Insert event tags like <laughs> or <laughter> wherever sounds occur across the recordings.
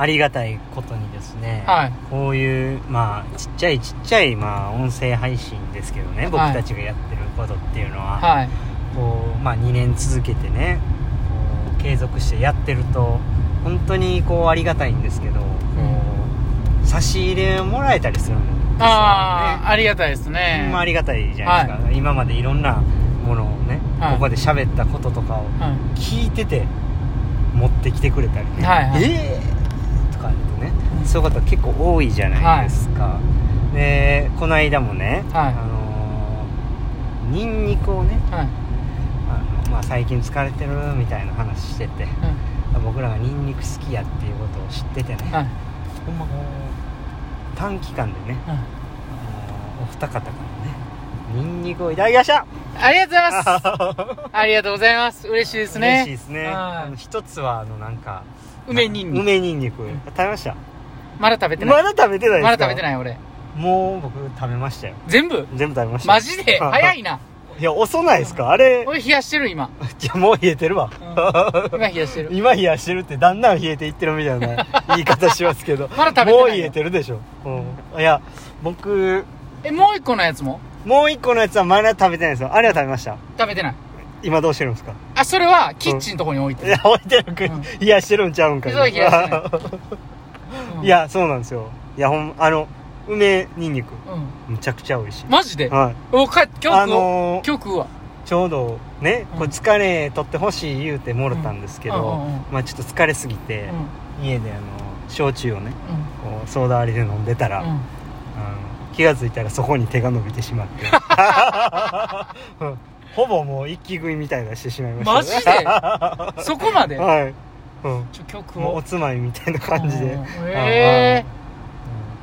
ありがたいことにですね、はい。こういうまあちっちゃいちっちゃいまあ音声配信ですけどね僕たちがやってることっていうのは、はい。こうまあ、2年続けてねこう継続してやってると本当にこうありがたいんですけど、こう差し入れをもらえたりするんですよね。ああありがたいですほねんまありがたいじゃないですか、今までいろんなものをね、はい。ここで喋ったこととかをはい。聞いてて持ってきてくれたりね、はいはい。えー、とかあるとねそういうこと結構多いじゃないですか、でこの間もね、はい。あのーニンニクをねはい。あの、まあ、最近疲れてるみたいな話してて僕らがニンニク好きやっていうことを知っててね、はい。ほんまこう短期間でね、はい。あのお二方からねニンニクをいただきました。ありがとうございます。<laughs> ありがとうございます。嬉しいですね。嬉しいですね。一つはあのなんか梅ニンニク。梅ニンニク。食べました？まだ食べてない。まだ食べてないまだ食べてない俺。もう僕食べましたよ。全部？全部食べました。マジで？<laughs> 早いな。いや遅ないですか？あれ。俺冷やしてる今。いやもう冷えてるわ、今冷やしてる。<laughs> 今冷やしてるってだんだん冷えていってるみたいな <laughs> 言い方しますけど。まだ食べてないよ。もう冷えてるでしょ、うん、いや僕えもう一個のやつも？もう一個のやつはまだ食べてないですよ。あれは食べました。食べてない今どうしてるんですか？あそれはキッチンのとこに置いてる。いや置いてるく、うん。冷やしてるんちゃうんかい。い <laughs> うんいやそうなんですよ。いやほんあの梅にんにくうん。むちゃくちゃ美味しい。マジで？はい。おか今日あ食おうのー今日食うわちょうどね、うん。これ疲れ取ってほしい言うてもろたんですけど、うんうんうんうん。まあちょっと疲れすぎて、うん。家であの焼酎をねうんこうソーダ割りで飲んでたら、うん。あの気が付いたらそこに手が伸びてしまって。う <laughs> ん <laughs> ほぼもう一気食いみたいなしてしまいました、ね、マジで？<laughs> そこまで？はい、うん、ちょ今日食もうおつまみみたいな感じで、うん。へえ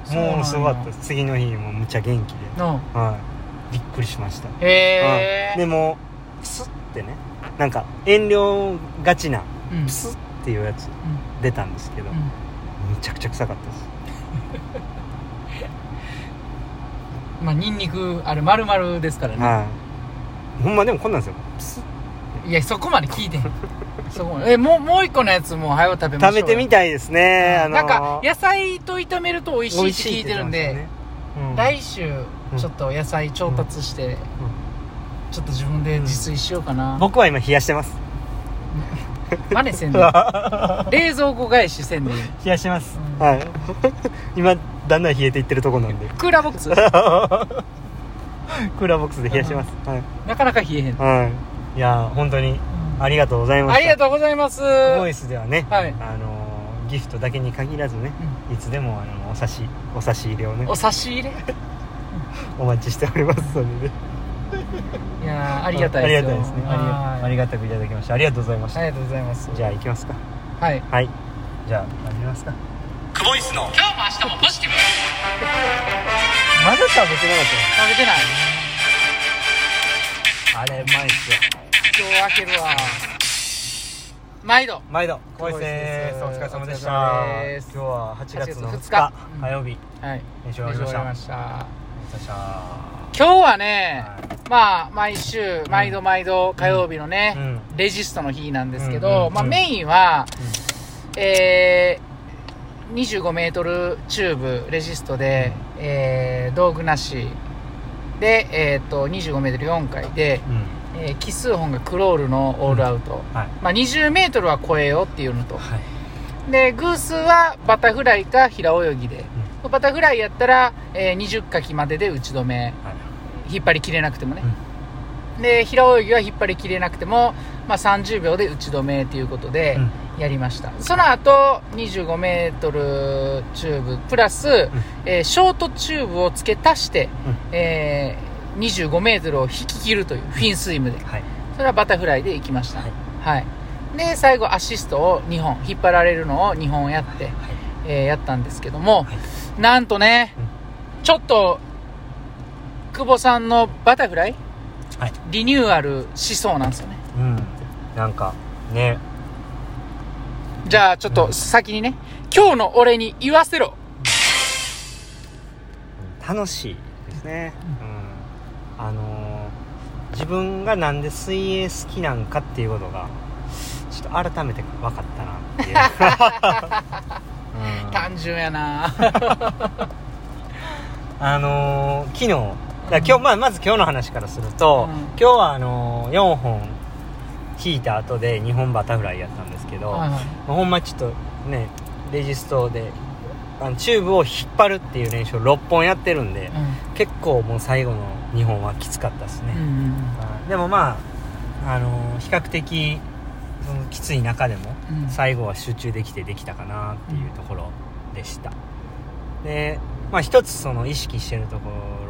うん。そうなんや。もうすごかった次の日もむっちゃ元気で、うんはい、びっくりしました。へえうんでもプスってねなんか遠慮がちなうん。プスっていうやつう出たんですけど、んうん。むちゃくちゃ臭かったです。<laughs> まあニンニクあれ丸々ですからね。はいほんまでもこんなんですよ。プスいやそこまで聞いてん。<laughs> そこまで。えもうもう一個のやつも早う食べましょう食べてみたいですね、あのーなんか野菜と炒めると美味しいって聞いてるんで、美味しいって言ってま来週ちょっと野菜調達して、ちょっと自分で自炊しようかな、すね僕は今冷やしてます。<laughs> 真似せんで。<laughs> 冷蔵庫返しせんで冷やしてます、うん。はい。今だんだん冷えていってるとこなんで。クーラーボックスクーラーボックスで冷やしてます、はい。なかなか冷えへん、はい。いや本当にありがとうございました。ありがとうございます。ボイスではね、はい。あのーギフトだけに限らずね、いつでもあのお差しお差し入れをねお差し入れ？<laughs> お待ちしておりますのでね。<laughs> いやーありがたいですよ。ありがたいですね。ありはいありがたくいただきました。ありがとうございました、ありがとうございます。じゃあ行きますか。はい。はい。じゃあ始めますか。クボイスの。今日も明日もポジティブまだ食べてなかっ食べてないたあれうまいっすよ今日開けるわ。毎度。毎度。す。すお疲れ様でした。今日は8月の8 2月日。2日。火曜日。はい。練習終わりました。ました。今日はね、はい。まあ毎週毎度毎度火曜日のね、うん。レジストの日なんですけど、まあ、うんうんうん。メインは、えー、25メートルチューブレジストで、えー道具なし。で、えー、と25メートル4回で、うん。えー奇数本がクロールのオールアウト、はい。まあ、20メートルは超えようっていうのと。はい。で偶数はバタフライか平泳ぎで、バタフライやったら、えー20かきまでで打ち止め。はい。引っ張りきれなくてもね、で平泳ぎは引っ張りきれなくても、まあ、30秒で打ち止めということでうん。やりました、その後25メートルチューブプラス、えーショートチューブを付け足して、えー25メートルを引き切るというフィンスイムで。はい。それはバタフライで行きました。はい。はい、で最後アシストを2本引っ張られるのを2本やって、はい。えーやったんですけども、はい。なんとね、うん。ちょっと久保さんのバタフライはい。リニューアルしそうなんですよね。うん。なんかね。じゃあちょっと先にね今日の俺に言わせろ。楽しいですね、うん。あのー自分がなんで水泳好きなんかっていうことがちょっと改めて分かったなっていう、<laughs> うん。単純やな。<laughs> あのー昨日だ今日、まあ、まず今日の話からすると、うん。今日はあのー4本引いた後で2本バタフライやったんですけど、はいはい。まあほんまちょっとねレジストであのチューブを引っ張るっていう練習を6本やってるんで、結構もう最後の2本はきつかったですね、うんうんあでもまあ、あのー比較的そのきつい中でもうん。最後は集中できてできたかなっていうところでした。でまあ一つその意識してるところ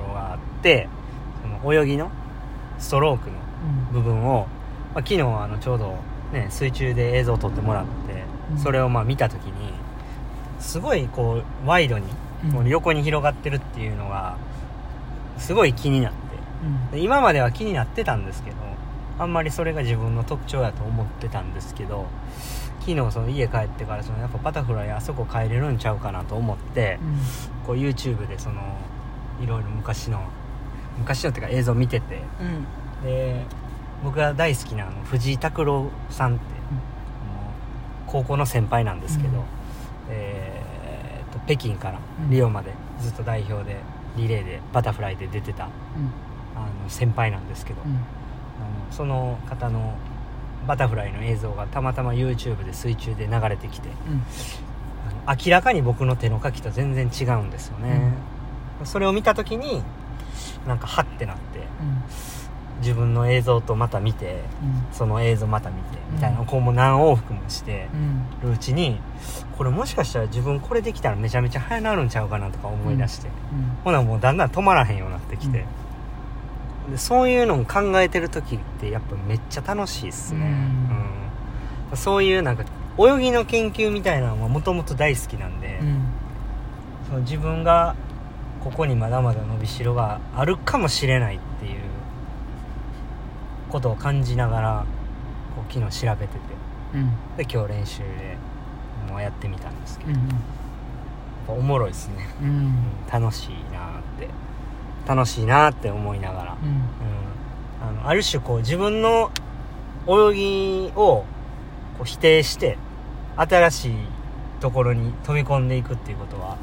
ってその泳ぎのストロークの部分を、まあ、昨日あのちょうどね水中で映像を撮ってもらって、うん。それをまあ見た時にすごいこうワイドにうん。横に広がってるっていうのがすごい気になって。うん。で今までは気になってたんですけどあんまりそれが自分の特徴やと思ってたんですけど昨日その家帰ってからそのやっぱバタフライあそこ帰れるんちゃうかなと思ってこう YouTube でそのいろいろ昔の昔のっていうか映像見てて。うん。で僕が大好きなあの藤井拓郎さんって、あの高校の先輩なんですけど、うん。えーっと北京からうん。リオまでずっと代表でリレーでバタフライで出てたあの先輩なんですけど、うん。あのその方のバタフライの映像がたまたま YouTube で水中で流れてきて明らかに僕の手の書きと全然違うんですよね、それを見た時になんかハッてなって自分の映像とまた見てその映像また見てみたいなこうもう何往復もしてうん。るうちにこれもしかしたら自分これできたらめちゃめちゃ早なるんちゃうかなとか思い出して、ほなもうだんだん止まらへんようになってきて、でそういうのを考えてる時ってやっぱめっちゃ楽しいっすね、うん。うん。そういうなんか泳ぎの研究みたいなのはもともと大好きなんで、うん。その自分がここにまだまだ伸びしろがあるかもしれないっていうことを感じながらこう昨日調べてて。うん。で今日練習でもうやってみたんですけど、うんおもろいですね、うんうん。楽しいなーって。楽しいなーって思いながら、うん。うん。あのある種こう自分の泳ぎをこう否定して新しいところに飛び込んでいくっていうことは、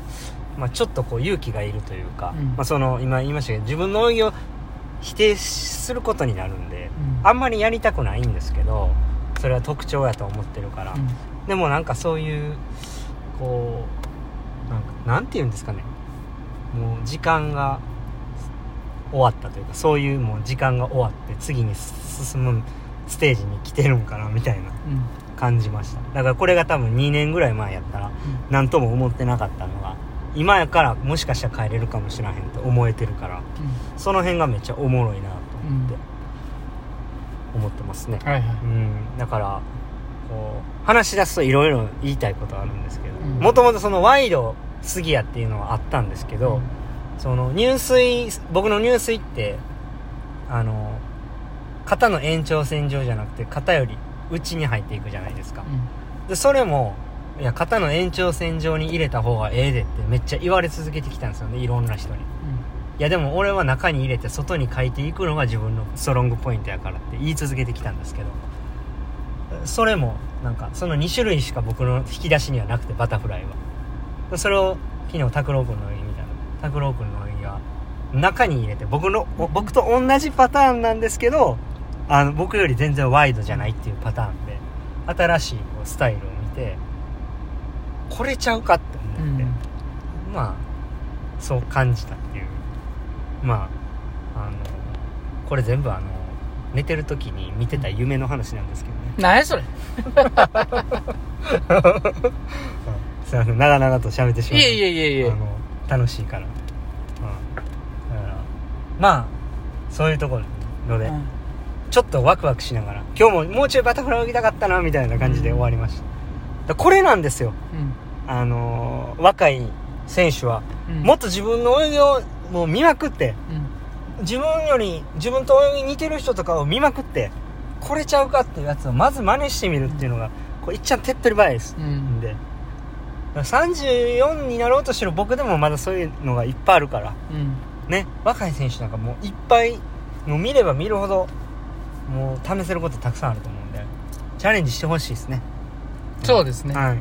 まあ、ちょっとこう勇気がいるというか、うん。まあ、その今言いましたけど自分の泳ぎを否定することになるんでうん。あんまりやりたくないんですけどそれは特徴やと思ってるから、うん。でもなんかそういうこうなんかなんて言うんですかね。もう時間が終わったというかそういうもう時間が終わって次に進むステージに来てるんかなみたいなうん。感じました。だからこれが多分2年ぐらい前やったら何とも思ってなかったのが今やからもしかしたら帰れるかもしらへんと思えてるからその辺がめっちゃおもろいなと思って、思ってますね。はいはい。うん。だからこう話し出すといろいろ言いたいことあるんですけどうん。もともとそのワイドすぎやっていうのはあったんですけど、その入水僕の入水ってあの肩の延長線上じゃなくて肩より内に入っていくじゃないですか。でそれもいや肩の延長線上に入れた方がええでってめっちゃ言われ続けてきたんですよねいろんな人に。いやでも俺は中に入れて外に書いていくのが自分のストロングポイントやからって言い続けてきたんですけど。それもなんかその2種類しか僕の引き出しにはなくてバタフライは。それを昨日拓郎君の泳ぎみたいな。拓郎君の泳ぎは中に入れて僕のお僕と同じパターンなんですけどあの僕より全然ワイドじゃないっていうパターンで新しいこうスタイルを見てこれちゃうかって思って、まあそう感じたっていう。まああのこれ全部あの寝てる時に見てた夢の話なんですけどね。何やそれ。<laughs> すいません。長々と喋ってしまいうえいえいえいえ。あの楽しいから、うん、だからまあそういうところで、うん。ちょっとワクワクしながら今日ももうちょいバタフライ泳ぎたかったなみたいな感じで終わりました、だからこれなんですよあのー若い選手はうん。もっと自分の泳ぎをもう見まくってうん。自分より自分と泳ぎ似てる人とかを見まくってこれちゃうかっていうやつをまず真似してみるっていうのがこれいっちゃん手っ取り早いです。うん。で。だから34になろうとしてる僕でもまだそういうのがいっぱいあるからうん。ね。若い選手なんかもういっぱいもう見れば見るほどもう試せることたくさんあると思うんでチャレンジしてほしいですね。そうですね。はい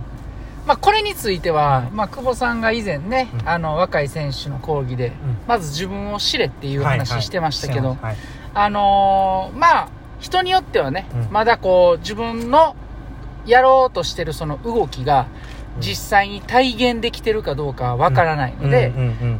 まあ、これについては、はいまあ、久保さんが以前ね、うん。あの、若い選手の講義で、まず自分を知れっていう話してましたけど、はい。あのーまあ、人によってはね、うん。まだこう、自分のやろうとしてるその動きが、うん実際に体現できてるかどうかはわからないので、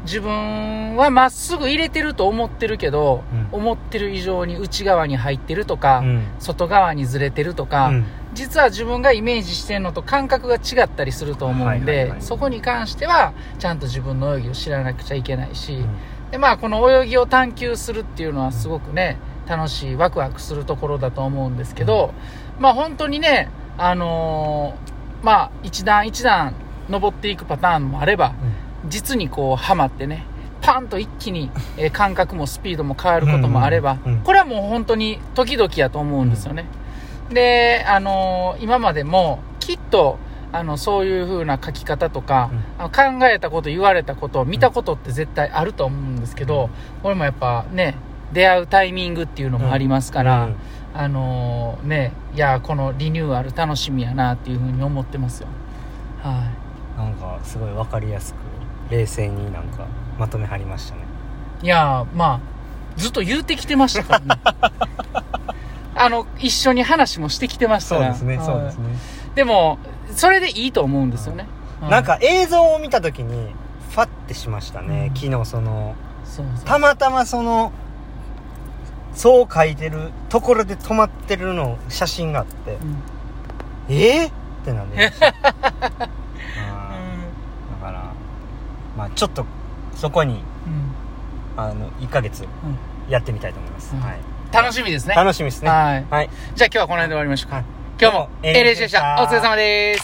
自分はまっすぐ入れてると思ってるけど、うん。思ってる以上に内側に入ってるとか、うん。外側にずれてるとか、うん。実は自分がイメージしてるのと感覚が違ったりすると思うんで、そこに関してはちゃんと自分の泳ぎを知らなくちゃいけないし、うん。でまあこの泳ぎを探求するっていうのはすごくね楽しいワクワクするところだと思うんですけど、まあ本当にねあのーまあ一段一段登っていくパターンもあれば実にこうハマってねパンと一気に、<laughs> えー感覚もスピードも変わることもあれば、うんうんうんこれはもう本当に時々やと思うんですよね。で、あのー今までもきっとあのそういう風な書き方とか、あの考えたこと言われたこと見たことって絶対あると思うんですけど、これもやっぱね出会うタイミングっていうのもありますから、うんあのーねいやこのリニューアル楽しみやなっていう風に思ってますよ。はい。なんかすごい分かりやすく冷静になんかまとめはりましたね。いやーまあずっと言うてきてましたからね。<laughs> あの一緒に話もしてきてましたから。はい。でもそれでいいと思うんですよね、はい。なんか映像を見た時にファッてしましたね、うん。昨日そのそうそう。たまたまそのそう書いてるところで止まってるの写真があって。うん。えー、ってなんで <laughs> ましたあーだからまあちょっとそこにうん。あの1ヶ月やってみたいと思います、うん。はい。楽しみですね。楽しみですね。はい。はい。じゃあ今日はこの辺で終わりましょうか、はい。今日もどうも LH でした。お疲れ様です